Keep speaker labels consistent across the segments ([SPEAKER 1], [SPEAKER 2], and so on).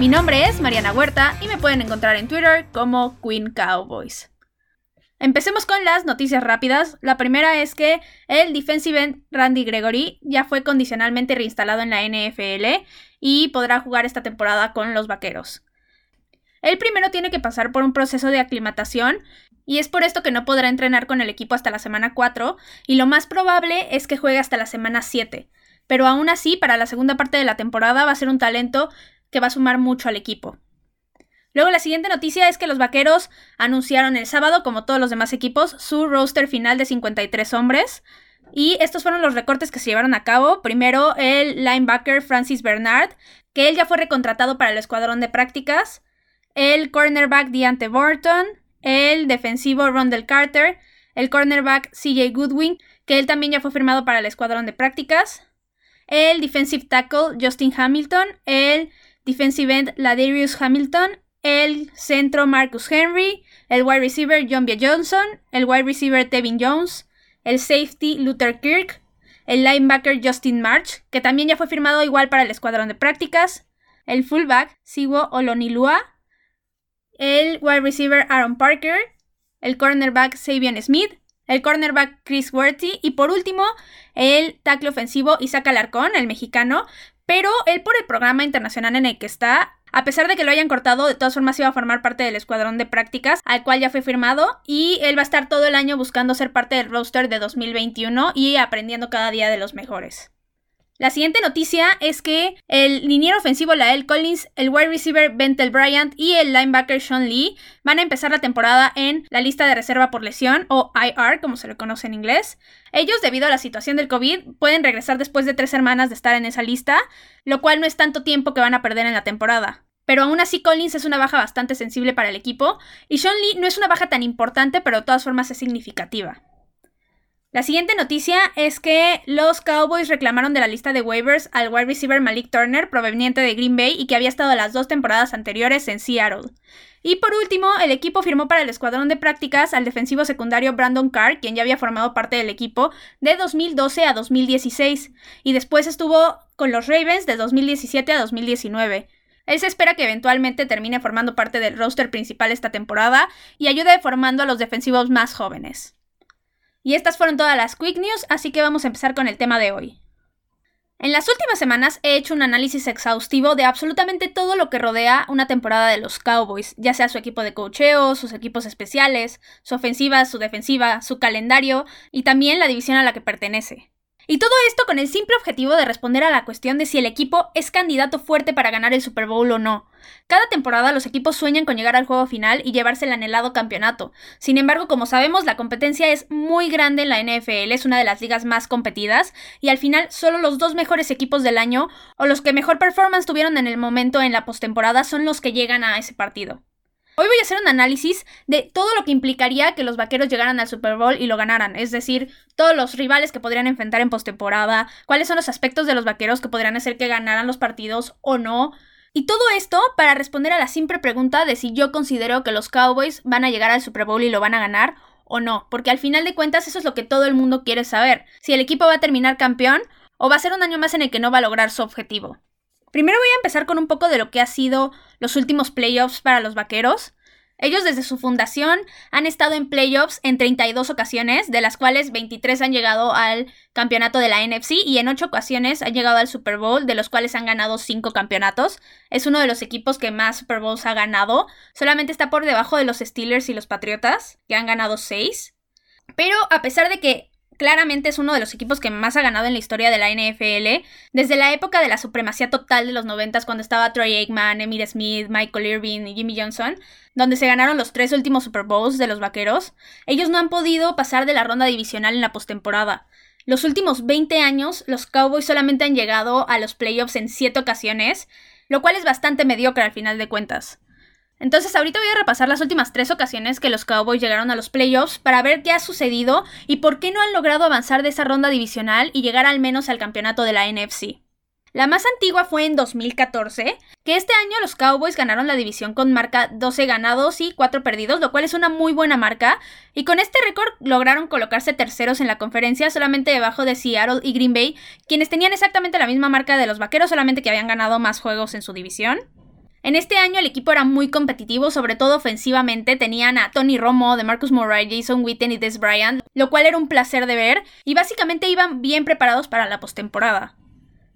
[SPEAKER 1] Mi nombre es Mariana Huerta y me pueden encontrar en Twitter como Queen Cowboys. Empecemos con las noticias rápidas. La primera es que el defensive end Randy Gregory ya fue condicionalmente reinstalado en la NFL y podrá jugar esta temporada con los Vaqueros. El primero tiene que pasar por un proceso de aclimatación y es por esto que no podrá entrenar con el equipo hasta la semana 4 y lo más probable es que juegue hasta la semana 7. Pero aún así, para la segunda parte de la temporada va a ser un talento que va a sumar mucho al equipo. Luego la siguiente noticia es que los Vaqueros anunciaron el sábado, como todos los demás equipos, su roster final de 53 hombres. Y estos fueron los recortes que se llevaron a cabo. Primero el linebacker Francis Bernard, que él ya fue recontratado para el escuadrón de prácticas. El cornerback Deante Burton, el defensivo Rondell Carter, el cornerback CJ Goodwin, que él también ya fue firmado para el escuadrón de prácticas, el defensive tackle Justin Hamilton, el defensive end Ladarius Hamilton, el centro Marcus Henry, el wide receiver John B. Johnson, el wide receiver Tevin Jones, el safety Luther Kirk, el linebacker Justin March, que también ya fue firmado igual para el escuadrón de prácticas, el fullback Siwo Olonilua, el wide receiver Aaron Parker, el cornerback Sabian Smith, el cornerback Chris Werty y por último el tackle ofensivo Isaac Alarcón, el mexicano, pero él por el programa internacional en el que está, a pesar de que lo hayan cortado, de todas formas iba a formar parte del escuadrón de prácticas al cual ya fue firmado y él va a estar todo el año buscando ser parte del roster de 2021 y aprendiendo cada día de los mejores. La siguiente noticia es que el liniero ofensivo Lael Collins, el wide receiver Bentel Bryant y el linebacker Sean Lee van a empezar la temporada en la lista de reserva por lesión o IR, como se le conoce en inglés. Ellos, debido a la situación del COVID, pueden regresar después de tres semanas de estar en esa lista, lo cual no es tanto tiempo que van a perder en la temporada. Pero aún así Collins es una baja bastante sensible para el equipo y Sean Lee no es una baja tan importante, pero de todas formas es significativa. La siguiente noticia es que los Cowboys reclamaron de la lista de waivers al wide receiver Malik Turner, proveniente de Green Bay y que había estado las dos temporadas anteriores en Seattle. Y por último, el equipo firmó para el escuadrón de prácticas al defensivo secundario Brandon Carr, quien ya había formado parte del equipo de 2012 a 2016, y después estuvo con los Ravens de 2017 a 2019. Él se espera que eventualmente termine formando parte del roster principal esta temporada y ayude formando a los defensivos más jóvenes. Y estas fueron todas las Quick News, así que vamos a empezar con el tema de hoy. En las últimas semanas he hecho un análisis exhaustivo de absolutamente todo lo que rodea una temporada de los Cowboys, ya sea su equipo de cocheo, sus equipos especiales, su ofensiva, su defensiva, su calendario y también la división a la que pertenece. Y todo esto con el simple objetivo de responder a la cuestión de si el equipo es candidato fuerte para ganar el Super Bowl o no. Cada temporada los equipos sueñan con llegar al juego final y llevarse el anhelado campeonato. Sin embargo, como sabemos, la competencia es muy grande en la NFL, es una de las ligas más competidas, y al final solo los dos mejores equipos del año o los que mejor performance tuvieron en el momento en la postemporada son los que llegan a ese partido. Hoy voy a hacer un análisis de todo lo que implicaría que los vaqueros llegaran al Super Bowl y lo ganaran, es decir, todos los rivales que podrían enfrentar en postemporada, cuáles son los aspectos de los vaqueros que podrían hacer que ganaran los partidos o no. Y todo esto para responder a la simple pregunta de si yo considero que los Cowboys van a llegar al Super Bowl y lo van a ganar o no, porque al final de cuentas eso es lo que todo el mundo quiere saber, si el equipo va a terminar campeón o va a ser un año más en el que no va a lograr su objetivo. Primero voy a empezar con un poco de lo que ha sido los últimos playoffs para los Vaqueros. Ellos desde su fundación han estado en playoffs en 32 ocasiones, de las cuales 23 han llegado al campeonato de la NFC y en 8 ocasiones han llegado al Super Bowl, de los cuales han ganado 5 campeonatos. Es uno de los equipos que más Super Bowls ha ganado. Solamente está por debajo de los Steelers y los Patriotas, que han ganado 6. Pero a pesar de que claramente es uno de los equipos que más ha ganado en la historia de la NFL, desde la época de la supremacía total de los 90 cuando estaba Troy Aikman, Emmitt Smith, Michael Irvin y Jimmy Johnson, donde se ganaron los tres últimos Super Bowls de los Vaqueros, ellos no han podido pasar de la ronda divisional en la postemporada. Los últimos 20 años, los Cowboys solamente han llegado a los playoffs en 7 ocasiones, lo cual es bastante mediocre al final de cuentas. Entonces ahorita voy a repasar las últimas tres ocasiones que los Cowboys llegaron a los playoffs para ver qué ha sucedido y por qué no han logrado avanzar de esa ronda divisional y llegar al menos al campeonato de la NFC. La más antigua fue en 2014, que este año los Cowboys ganaron la división con marca 12 ganados y 4 perdidos, lo cual es una muy buena marca, y con este récord lograron colocarse terceros en la conferencia, solamente debajo de Seattle y Green Bay, quienes tenían exactamente la misma marca de los Vaqueros, solamente que habían ganado más juegos en su división. En este año el equipo era muy competitivo, sobre todo ofensivamente. Tenían a Tony Romo, de Marcus Murray, Jason Witten y Des Bryant, lo cual era un placer de ver, y básicamente iban bien preparados para la postemporada.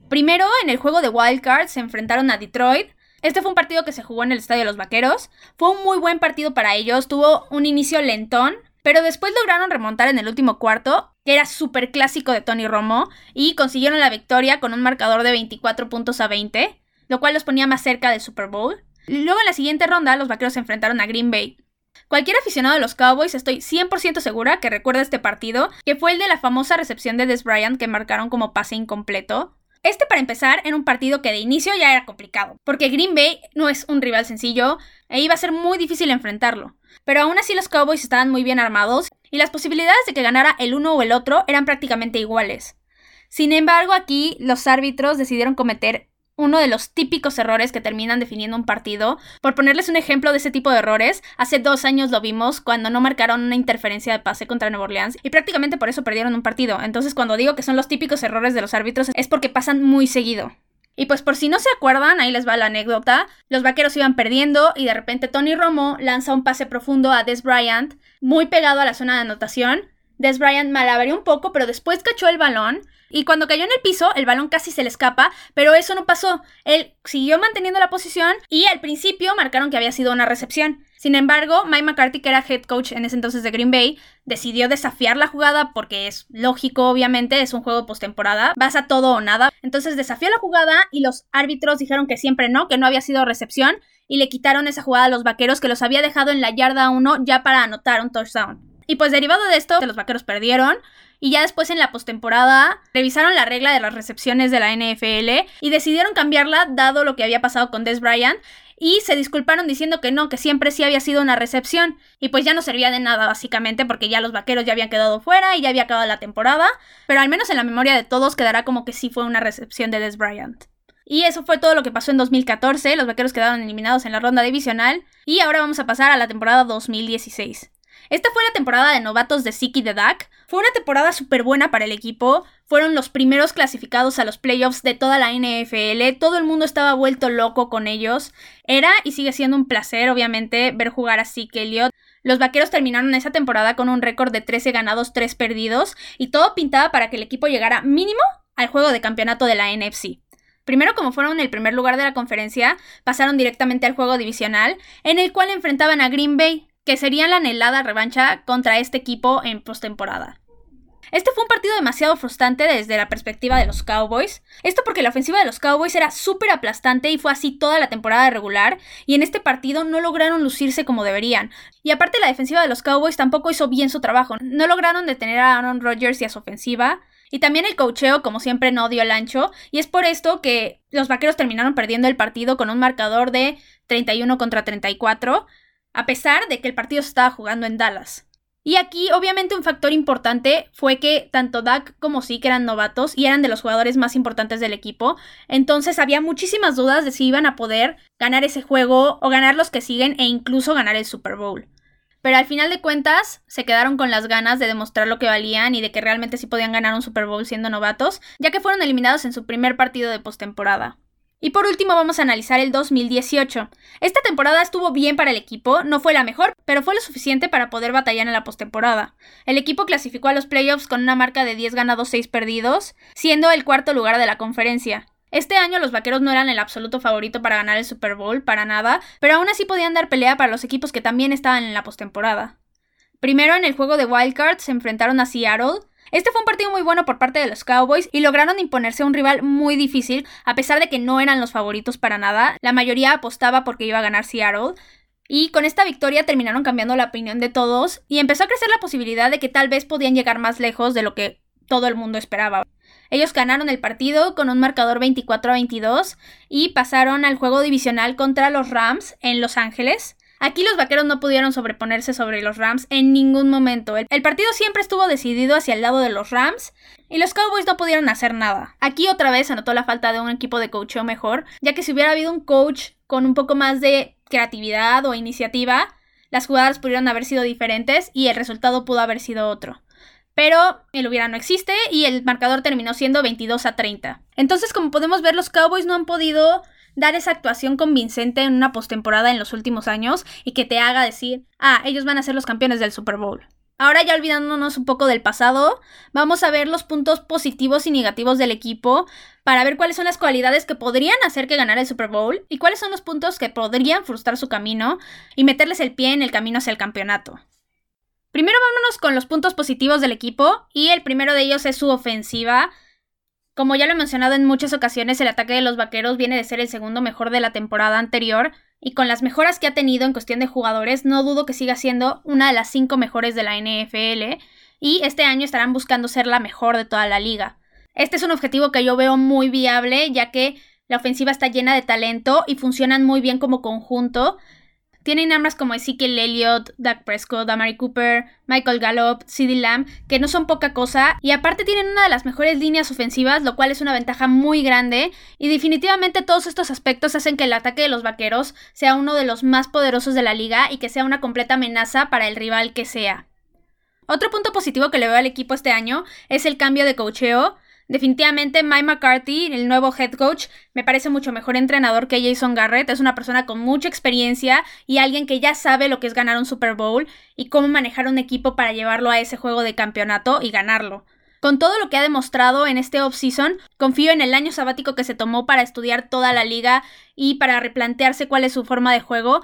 [SPEAKER 1] Primero, en el juego de Wildcard se enfrentaron a Detroit. Este fue un partido que se jugó en el Estadio de los Vaqueros. Fue un muy buen partido para ellos, tuvo un inicio lentón, pero después lograron remontar en el último cuarto, que era súper clásico de Tony Romo, y consiguieron la victoria con un marcador de 24 puntos a 20, lo cual los ponía más cerca del Super Bowl. Luego en la siguiente ronda los Vaqueros se enfrentaron a Green Bay. Cualquier aficionado de los Cowboys estoy 100% segura que recuerda este partido, que fue el de la famosa recepción de Des Bryant que marcaron como pase incompleto. Este, para empezar, era un partido que de inicio ya era complicado, porque Green Bay no es un rival sencillo e iba a ser muy difícil enfrentarlo. Pero aún así los Cowboys estaban muy bien armados y las posibilidades de que ganara el uno o el otro eran prácticamente iguales. Sin embargo, aquí los árbitros decidieron cometer uno de los típicos errores que terminan definiendo un partido. Por ponerles un ejemplo de ese tipo de errores, hace dos años lo vimos cuando no marcaron una interferencia de pase contra Nueva Orleans y prácticamente por eso perdieron un partido. Entonces cuando digo que son los típicos errores de los árbitros es porque pasan muy seguido. Y pues por si no se acuerdan, ahí les va la anécdota. Los vaqueros iban perdiendo y de repente Tony Romo lanza un pase profundo a Des Bryant, muy pegado a la zona de anotación. Des Bryant malabareó un poco, pero después cachó el balón y cuando cayó en el piso, el balón casi se le escapa, pero eso no pasó. Él siguió manteniendo la posición y al principio marcaron que había sido una recepción. Sin embargo, Mike McCarthy, que era head coach en ese entonces de Green Bay, decidió desafiar la jugada porque es lógico, obviamente, es un juego postemporada, vas a todo o nada. Entonces desafió la jugada y los árbitros dijeron que siempre no, que no había sido recepción y le quitaron esa jugada a los vaqueros que los había dejado en la yarda 1 ya para anotar un touchdown. Y pues derivado de esto, los vaqueros perdieron. Y ya después en la postemporada revisaron la regla de las recepciones de la NFL y decidieron cambiarla dado lo que había pasado con Des Bryant y se disculparon diciendo que no, que siempre sí había sido una recepción y pues ya no servía de nada básicamente porque ya los vaqueros ya habían quedado fuera y ya había acabado la temporada, pero al menos en la memoria de todos quedará como que sí fue una recepción de Des Bryant. Y eso fue todo lo que pasó en 2014, los vaqueros quedaron eliminados en la ronda divisional y ahora vamos a pasar a la temporada 2016. Esta fue la temporada de novatos de Siki de Dak. Fue una temporada súper buena para el equipo. Fueron los primeros clasificados a los playoffs de toda la NFL. Todo el mundo estaba vuelto loco con ellos. Era y sigue siendo un placer, obviamente, ver jugar a Zeke Elliott. Los vaqueros terminaron esa temporada con un récord de 13 ganados, 3 perdidos. Y todo pintaba para que el equipo llegara mínimo al juego de campeonato de la NFC. Primero, como fueron el primer lugar de la conferencia, pasaron directamente al juego divisional, en el cual enfrentaban a Green Bay, que sería la anhelada revancha contra este equipo en postemporada. Este fue un partido demasiado frustrante desde la perspectiva de los Cowboys. Esto porque la ofensiva de los Cowboys era súper aplastante y fue así toda la temporada regular, y en este partido no lograron lucirse como deberían. Y aparte la defensiva de los Cowboys tampoco hizo bien su trabajo. No lograron detener a Aaron Rodgers y a su ofensiva. Y también el cocheo, como siempre, no dio el ancho. Y es por esto que los vaqueros terminaron perdiendo el partido con un marcador de 31 contra 34 a pesar de que el partido se estaba jugando en Dallas. Y aquí, obviamente, un factor importante fue que tanto Dak como Zeke eran novatos y eran de los jugadores más importantes del equipo. Entonces había muchísimas dudas de si iban a poder ganar ese juego o ganar los que siguen e incluso ganar el Super Bowl. Pero al final de cuentas, se quedaron con las ganas de demostrar lo que valían y de que realmente sí podían ganar un Super Bowl siendo novatos, ya que fueron eliminados en su primer partido de postemporada. Y por último vamos a analizar el 2018. Esta temporada estuvo bien para el equipo, no fue la mejor, pero fue lo suficiente para poder batallar en la postemporada. El equipo clasificó a los playoffs con una marca de 10 ganados 6 perdidos, siendo el cuarto lugar de la conferencia. Este año los vaqueros no eran el absoluto favorito para ganar el Super Bowl, para nada, pero aún así podían dar pelea para los equipos que también estaban en la postemporada. Primero en el juego de Wildcard se enfrentaron a Seattle, este fue un partido muy bueno por parte de los Cowboys y lograron imponerse a un rival muy difícil, a pesar de que no eran los favoritos para nada. La mayoría apostaba porque iba a ganar Seattle. Y con esta victoria terminaron cambiando la opinión de todos y empezó a crecer la posibilidad de que tal vez podían llegar más lejos de lo que todo el mundo esperaba. Ellos ganaron el partido con un marcador 24 a 22 y pasaron al juego divisional contra los Rams en Los Ángeles. Aquí los vaqueros no pudieron sobreponerse sobre los Rams en ningún momento. El, partido siempre estuvo decidido hacia el lado de los Rams y los Cowboys no pudieron hacer nada. Aquí otra vez se notó la falta de un equipo de coacheo mejor, ya que si hubiera habido un coach con un poco más de creatividad o iniciativa, las jugadas pudieron haber sido diferentes y el resultado pudo haber sido otro. Pero el hubiera no existe y el marcador terminó siendo 22 a 30. Entonces, como podemos ver, los Cowboys no han podido dar esa actuación convincente en una postemporada en los últimos años y que te haga decir, ah, ellos van a ser los campeones del Super Bowl. Ahora ya olvidándonos un poco del pasado, vamos a ver los puntos positivos y negativos del equipo para ver cuáles son las cualidades que podrían hacer que ganara el Super Bowl y cuáles son los puntos que podrían frustrar su camino y meterles el pie en el camino hacia el campeonato. Primero vámonos con los puntos positivos del equipo y el primero de ellos es su ofensiva, como ya lo he mencionado en muchas ocasiones, el ataque de los Vaqueros viene de ser el segundo mejor de la temporada anterior, y con las mejoras que ha tenido en cuestión de jugadores, no dudo que siga siendo una de las cinco mejores de la NFL, y este año estarán buscando ser la mejor de toda la liga. Este es un objetivo que yo veo muy viable, ya que la ofensiva está llena de talento y funcionan muy bien como conjunto, tienen armas como Ezekiel Elliott, Doug Prescott, Amari Cooper, Michael Gallup, CeeDee Lamb, que no son poca cosa, y aparte tienen una de las mejores líneas ofensivas, lo cual es una ventaja muy grande, y definitivamente todos estos aspectos hacen que el ataque de los vaqueros sea uno de los más poderosos de la liga y que sea una completa amenaza para el rival que sea. Otro punto positivo que le veo al equipo este año es el cambio de cocheo, Definitivamente Mike McCarthy, el nuevo head coach, me parece mucho mejor entrenador que Jason Garrett. Es una persona con mucha experiencia y alguien que ya sabe lo que es ganar un Super Bowl y cómo manejar un equipo para llevarlo a ese juego de campeonato y ganarlo. Con todo lo que ha demostrado en este offseason, confío en el año sabático que se tomó para estudiar toda la liga y para replantearse cuál es su forma de juego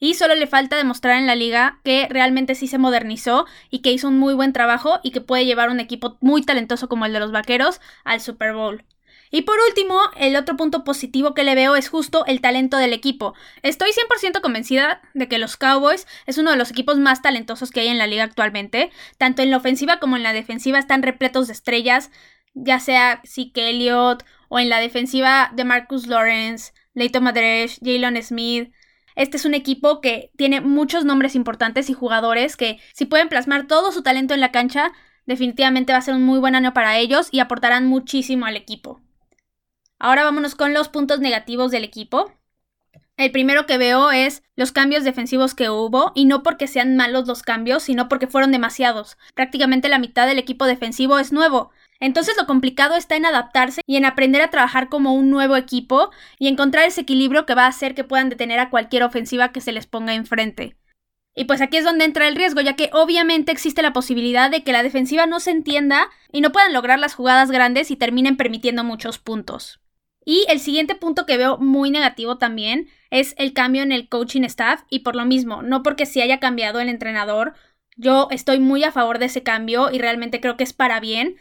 [SPEAKER 1] y solo le falta demostrar en la liga que realmente sí se modernizó y que hizo un muy buen trabajo y que puede llevar un equipo muy talentoso como el de los Vaqueros al Super Bowl. Y por último, el otro punto positivo que le veo es justo el talento del equipo. Estoy 100% convencida de que los Cowboys es uno de los equipos más talentosos que hay en la liga actualmente. Tanto en la ofensiva como en la defensiva están repletos de estrellas, ya sea Zeke Elliott o en la defensiva de Marcus Lawrence, Leighton Madresh, Jalen Smith, este es un equipo que tiene muchos nombres importantes y jugadores que si pueden plasmar todo su talento en la cancha, definitivamente va a ser un muy buen año para ellos y aportarán muchísimo al equipo. Ahora vámonos con los puntos negativos del equipo. El primero que veo es los cambios defensivos que hubo, y no porque sean malos los cambios, sino porque fueron demasiados. Prácticamente la mitad del equipo defensivo es nuevo, entonces lo complicado está en adaptarse y en aprender a trabajar como un nuevo equipo y encontrar ese equilibrio que va a hacer que puedan detener a cualquier ofensiva que se les ponga enfrente. Y pues aquí es donde entra el riesgo, ya que obviamente existe la posibilidad de que la defensiva no se entienda y no puedan lograr las jugadas grandes y terminen permitiendo muchos puntos. Y el siguiente punto que veo muy negativo también es el cambio en el coaching staff y por lo mismo, no porque se haya cambiado el entrenador, yo estoy muy a favor de ese cambio y realmente creo que es para bien,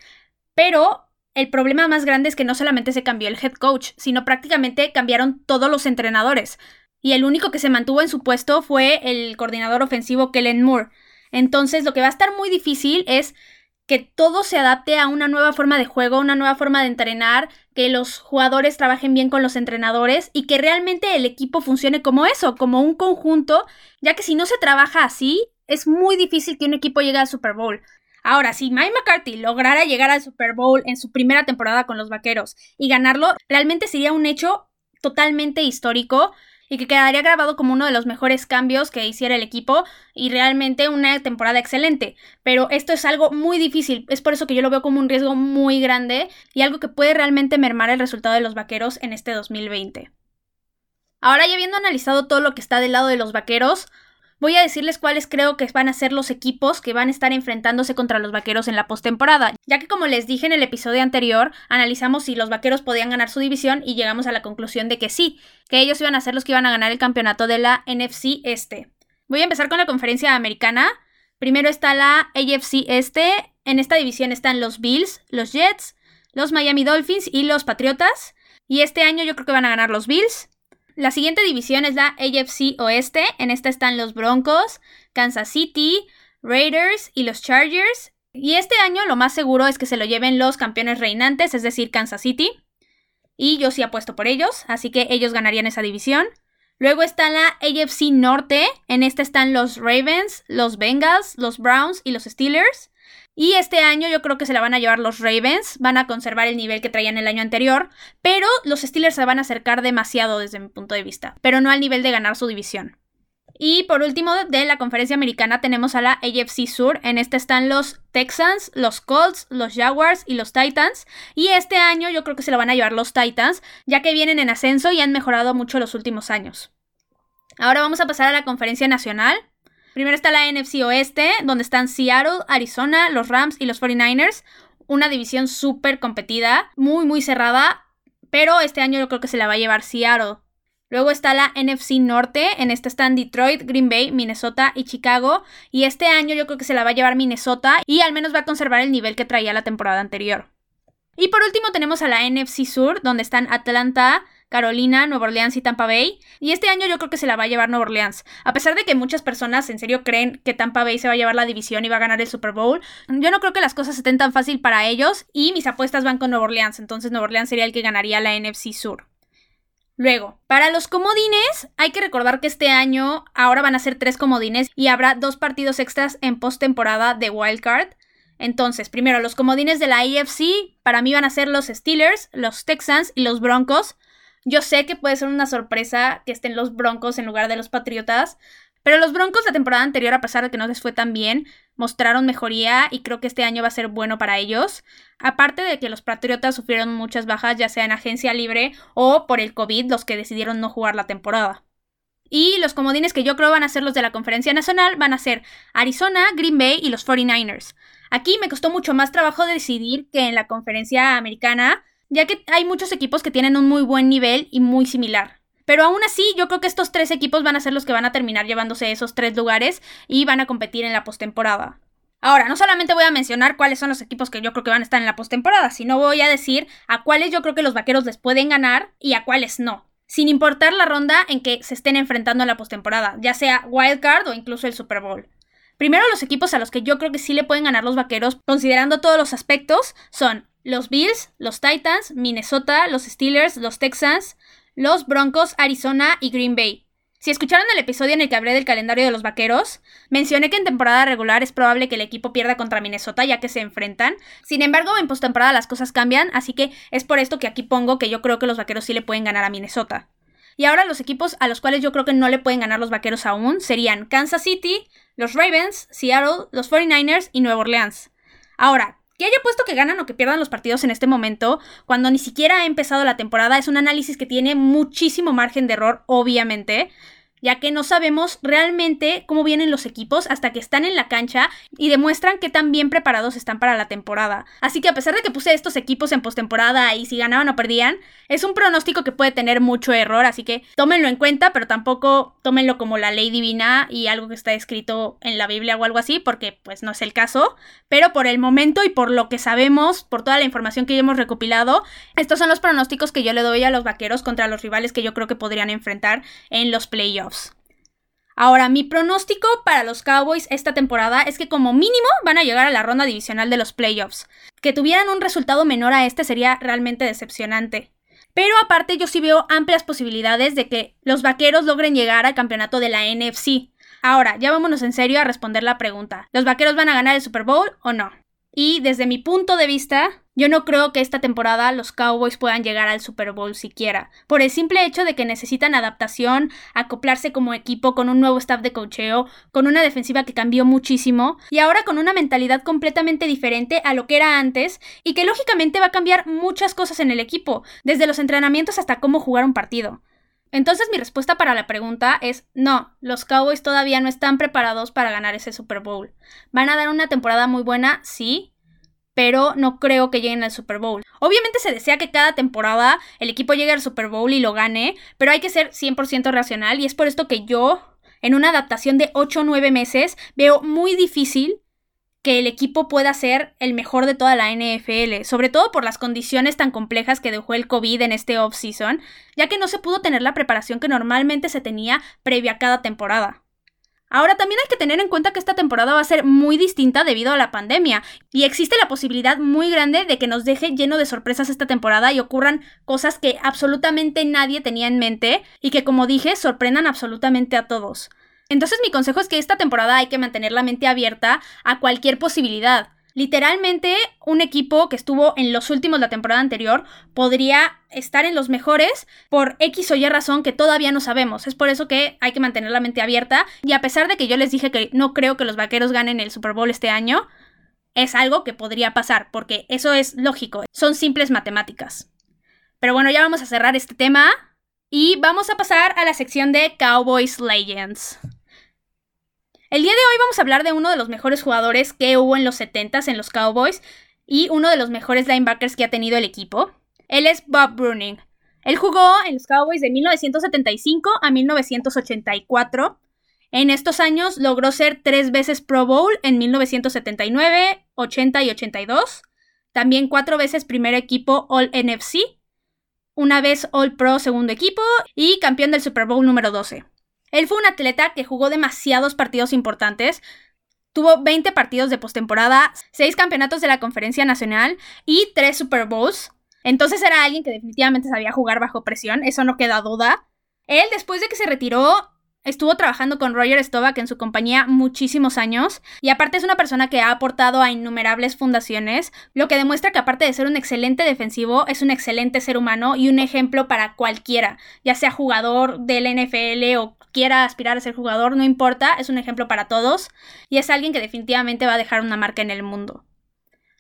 [SPEAKER 1] pero el problema más grande es que no solamente se cambió el head coach, sino prácticamente cambiaron todos los entrenadores. Y el único que se mantuvo en su puesto fue el coordinador ofensivo Kellen Moore. Entonces lo que va a estar muy difícil es que todo se adapte a una nueva forma de juego, una nueva forma de entrenar, que los jugadores trabajen bien con los entrenadores y que realmente el equipo funcione como eso, como un conjunto, ya que si no se trabaja así, es muy difícil que un equipo llegue al Super Bowl. Ahora, si Mike McCarthy lograra llegar al Super Bowl en su primera temporada con los Vaqueros y ganarlo, realmente sería un hecho totalmente histórico y que quedaría grabado como uno de los mejores cambios que hiciera el equipo y realmente una temporada excelente. Pero esto es algo muy difícil, es por eso que yo lo veo como un riesgo muy grande y algo que puede realmente mermar el resultado de los Vaqueros en este 2020. Ahora ya habiendo analizado todo lo que está del lado de los Vaqueros, voy a decirles cuáles creo que van a ser los equipos que van a estar enfrentándose contra los vaqueros en la postemporada, ya que como les dije en el episodio anterior, analizamos si los vaqueros podían ganar su división y llegamos a la conclusión de que sí, que ellos iban a ser los que iban a ganar el campeonato de la NFC Este. Voy a empezar con la conferencia americana. Primero está la AFC Este. En esta división están los Bills, los Jets, los Miami Dolphins y los Patriotas. Y este año yo creo que van a ganar los Bills. La siguiente división es la AFC Oeste. En esta están los Broncos, Kansas City, Raiders y los Chargers. Y este año lo más seguro es que se lo lleven los campeones reinantes, es decir, Kansas City. Y yo sí apuesto por ellos, así que ellos ganarían esa división. Luego está la AFC Norte. En esta están los Ravens, los Bengals, los Browns y los Steelers. Y este año yo creo que se la van a llevar los Ravens, van a conservar el nivel que traían el año anterior, pero los Steelers se van a acercar demasiado desde mi punto de vista, pero no al nivel de ganar su división. Y por último, de la conferencia americana tenemos a la AFC Sur. En esta están los Texans, los Colts, los Jaguars y los Titans. Y este año yo creo que se lo van a llevar los Titans, ya que vienen en ascenso y han mejorado mucho los últimos años. Ahora vamos a pasar a la conferencia nacional. Primero está la NFC Oeste, donde están Seattle, Arizona, los Rams y los 49ers. Una división súper competida, muy muy cerrada, pero este año yo creo que se la va a llevar Seattle. Luego está la NFC Norte, en esta están Detroit, Green Bay, Minnesota y Chicago. Y este año yo creo que se la va a llevar Minnesota y al menos va a conservar el nivel que traía la temporada anterior. Y por último tenemos a la NFC Sur, donde están Atlanta, Carolina, Nueva Orleans y Tampa Bay. Y este año yo creo que se la va a llevar Nueva Orleans. A pesar de que muchas personas en serio creen que Tampa Bay se va a llevar la división y va a ganar el Super Bowl, yo no creo que las cosas estén tan fácil para ellos y mis apuestas van con Nueva Orleans. Entonces Nueva Orleans sería el que ganaría la NFC Sur. Luego, para los comodines, hay que recordar que este año ahora van a ser tres comodines y habrá dos partidos extras en postemporada de Wildcard. Entonces, primero, los comodines de la AFC para mí van a ser los Steelers, los Texans y los Broncos. Yo sé que puede ser una sorpresa que estén los Broncos en lugar de los Patriotas, pero los Broncos la temporada anterior, a pesar de que no les fue tan bien, mostraron mejoría y creo que este año va a ser bueno para ellos. Aparte de que los Patriotas sufrieron muchas bajas, ya sea en agencia libre o por el COVID, los que decidieron no jugar la temporada. Y los comodines que yo creo van a ser los de la Conferencia Nacional van a ser Arizona, Green Bay y los 49ers. Aquí me costó mucho más trabajo decidir que en la Conferencia Americana, ya que hay muchos equipos que tienen un muy buen nivel y muy similar. Pero aún así, yo creo que estos tres equipos van a ser los que van a terminar llevándose esos tres lugares y van a competir en la postemporada. Ahora, no solamente voy a mencionar cuáles son los equipos que yo creo que van a estar en la postemporada, sino voy a decir a cuáles yo creo que los vaqueros les pueden ganar y a cuáles no. Sin importar la ronda en que se estén enfrentando en la postemporada, ya sea Wild Card o incluso el Super Bowl. Primero, los equipos a los que yo creo que sí le pueden ganar los vaqueros, considerando todos los aspectos, son los Bills, los Titans, Minnesota, los Steelers, los Texans, los Broncos, Arizona y Green Bay. Si escucharon el episodio en el que hablé del calendario de los vaqueros, mencioné que en temporada regular es probable que el equipo pierda contra Minnesota ya que se enfrentan. Sin embargo, en postemporada las cosas cambian, así que es por esto que aquí pongo que yo creo que los vaqueros sí le pueden ganar a Minnesota. Y ahora los equipos a los cuales yo creo que no le pueden ganar los vaqueros aún serían Kansas City, los Ravens, Seattle, los 49ers y Nueva Orleans. Ahora, que haya puesto que ganan o que pierdan los partidos en este momento, cuando ni siquiera ha empezado la temporada, es un análisis que tiene muchísimo margen de error, obviamente ya que no sabemos realmente cómo vienen los equipos hasta que están en la cancha y demuestran que tan bien preparados están para la temporada. Así que a pesar de que puse estos equipos en postemporada y si ganaban o perdían, es un pronóstico que puede tener mucho error, así que tómenlo en cuenta, pero tampoco tómenlo como la ley divina y algo que está escrito en la Biblia o algo así, porque pues no es el caso. Pero por el momento y por lo que sabemos, por toda la información que ya hemos recopilado, estos son los pronósticos que yo le doy a los vaqueros contra los rivales que yo creo que podrían enfrentar en los playoffs. Ahora, mi pronóstico para los Cowboys esta temporada es que como mínimo van a llegar a la ronda divisional de los playoffs. Que tuvieran un resultado menor a este sería realmente decepcionante. Pero aparte yo sí veo amplias posibilidades de que los Vaqueros logren llegar al campeonato de la NFC. Ahora, ya vámonos en serio a responder la pregunta. ¿Los Vaqueros van a ganar el Super Bowl o no? Y desde mi punto de vista, yo no creo que esta temporada los Cowboys puedan llegar al Super Bowl siquiera, por el simple hecho de que necesitan adaptación, acoplarse como equipo con un nuevo staff de cocheo, con una defensiva que cambió muchísimo y ahora con una mentalidad completamente diferente a lo que era antes y que lógicamente va a cambiar muchas cosas en el equipo, desde los entrenamientos hasta cómo jugar un partido. Entonces mi respuesta para la pregunta es no, los Cowboys todavía no están preparados para ganar ese Super Bowl. Van a dar una temporada muy buena, sí, pero no creo que lleguen al Super Bowl. Obviamente se desea que cada temporada el equipo llegue al Super Bowl y lo gane, pero hay que ser 100% racional y es por esto que yo, en una adaptación de 8 o 9 meses, veo muy difícil que el equipo pueda ser el mejor de toda la NFL, sobre todo por las condiciones tan complejas que dejó el COVID en este off-season, ya que no se pudo tener la preparación que normalmente se tenía previa a cada temporada. Ahora también hay que tener en cuenta que esta temporada va a ser muy distinta debido a la pandemia y existe la posibilidad muy grande de que nos deje lleno de sorpresas esta temporada y ocurran cosas que absolutamente nadie tenía en mente y que como dije sorprendan absolutamente a todos. Entonces mi consejo es que esta temporada hay que mantener la mente abierta a cualquier posibilidad. Literalmente, un equipo que estuvo en los últimos la temporada anterior podría estar en los mejores por X o Y razón que todavía no sabemos. Es por eso que hay que mantener la mente abierta. Y a pesar de que yo les dije que no creo que los vaqueros ganen el Super Bowl este año, es algo que podría pasar, porque eso es lógico. Son simples matemáticas. Pero bueno, ya vamos a cerrar este tema y vamos a pasar a la sección de Cowboys Legends. El día de hoy vamos a hablar de uno de los mejores jugadores que hubo en los 70s en los Cowboys y uno de los mejores linebackers que ha tenido el equipo. Él es Bob Bruning. Él jugó en los Cowboys de 1975 a 1984. En estos años logró ser tres veces Pro Bowl en 1979, 80 y 82. También cuatro veces primer equipo All NFC. Una vez All Pro segundo equipo y campeón del Super Bowl número 12. Él fue un atleta que jugó demasiados partidos importantes. Tuvo 20 partidos de postemporada, 6 campeonatos de la Conferencia Nacional y 3 Super Bowls. Entonces era alguien que definitivamente sabía jugar bajo presión, eso no queda duda. Él, después de que se retiró, Estuvo trabajando con Roger Stovak en su compañía muchísimos años y aparte es una persona que ha aportado a innumerables fundaciones, lo que demuestra que aparte de ser un excelente defensivo, es un excelente ser humano y un ejemplo para cualquiera, ya sea jugador del NFL o quiera aspirar a ser jugador, no importa, es un ejemplo para todos y es alguien que definitivamente va a dejar una marca en el mundo.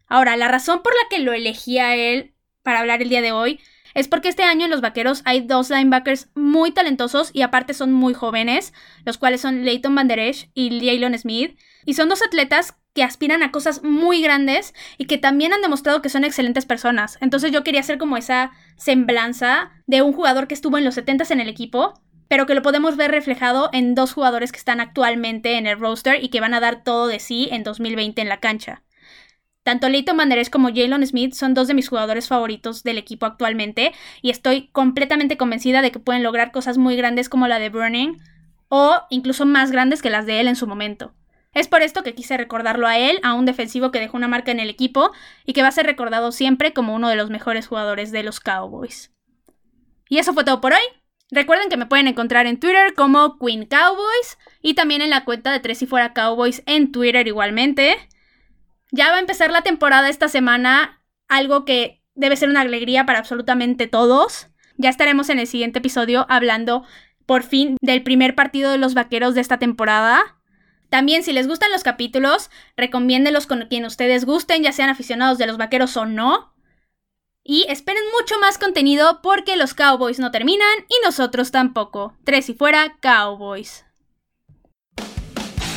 [SPEAKER 1] Ahora, la razón por la que lo elegí a él para hablar el día de hoy es porque este año en los Vaqueros hay dos linebackers muy talentosos y aparte son muy jóvenes, los cuales son Leighton Van Der Esch y Jalen Smith, y son dos atletas que aspiran a cosas muy grandes y que también han demostrado que son excelentes personas. Entonces yo quería hacer como esa semblanza de un jugador que estuvo en los 70 en el equipo, pero que lo podemos ver reflejado en dos jugadores que están actualmente en el roster y que van a dar todo de sí en 2020 en la cancha. Tanto Leighton Manderés como Jalen Smith son dos de mis jugadores favoritos del equipo actualmente y estoy completamente convencida de que pueden lograr cosas muy grandes como la de Burning o incluso más grandes que las de él en su momento. Es por esto que quise recordarlo a él, a un defensivo que dejó una marca en el equipo y que va a ser recordado siempre como uno de los mejores jugadores de los Cowboys. Y eso fue todo por hoy. Recuerden que me pueden encontrar en Twitter como Queen Cowboys y también en la cuenta de Tres y Fuera Cowboys en Twitter igualmente. Ya va a empezar la temporada esta semana, algo que debe ser una alegría para absolutamente todos. Ya estaremos en el siguiente episodio hablando por fin del primer partido de los vaqueros de esta temporada. También si les gustan los capítulos, recomiéndenlos con quien ustedes gusten, ya sean aficionados de los vaqueros o no. Y esperen mucho más contenido porque los Cowboys no terminan y nosotros tampoco. Tres y fuera, Cowboys.